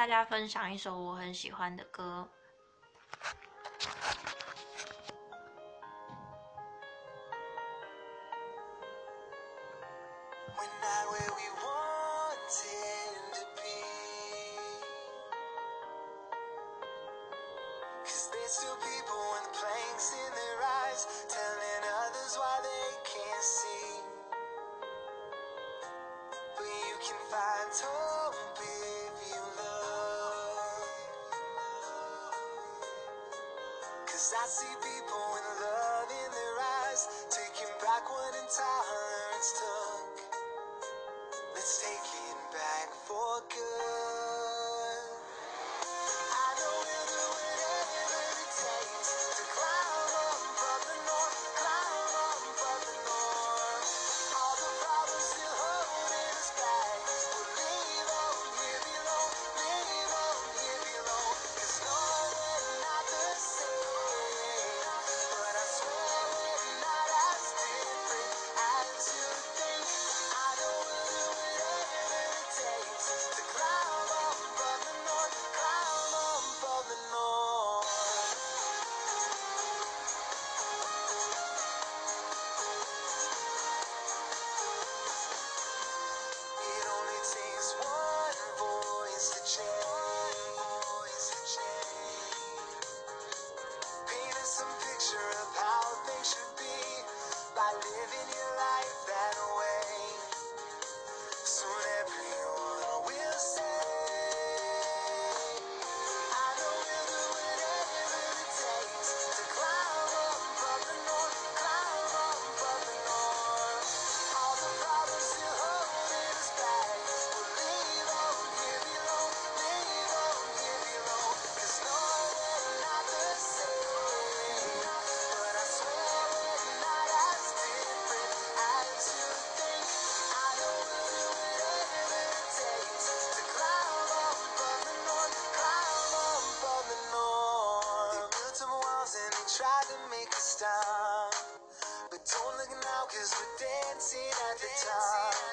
大家分享一首我很喜欢的歌。 I see people with love in their eyes, taking back what intolerance took. and they tried to make us stop. But don't look now, cause we're dancing at the top.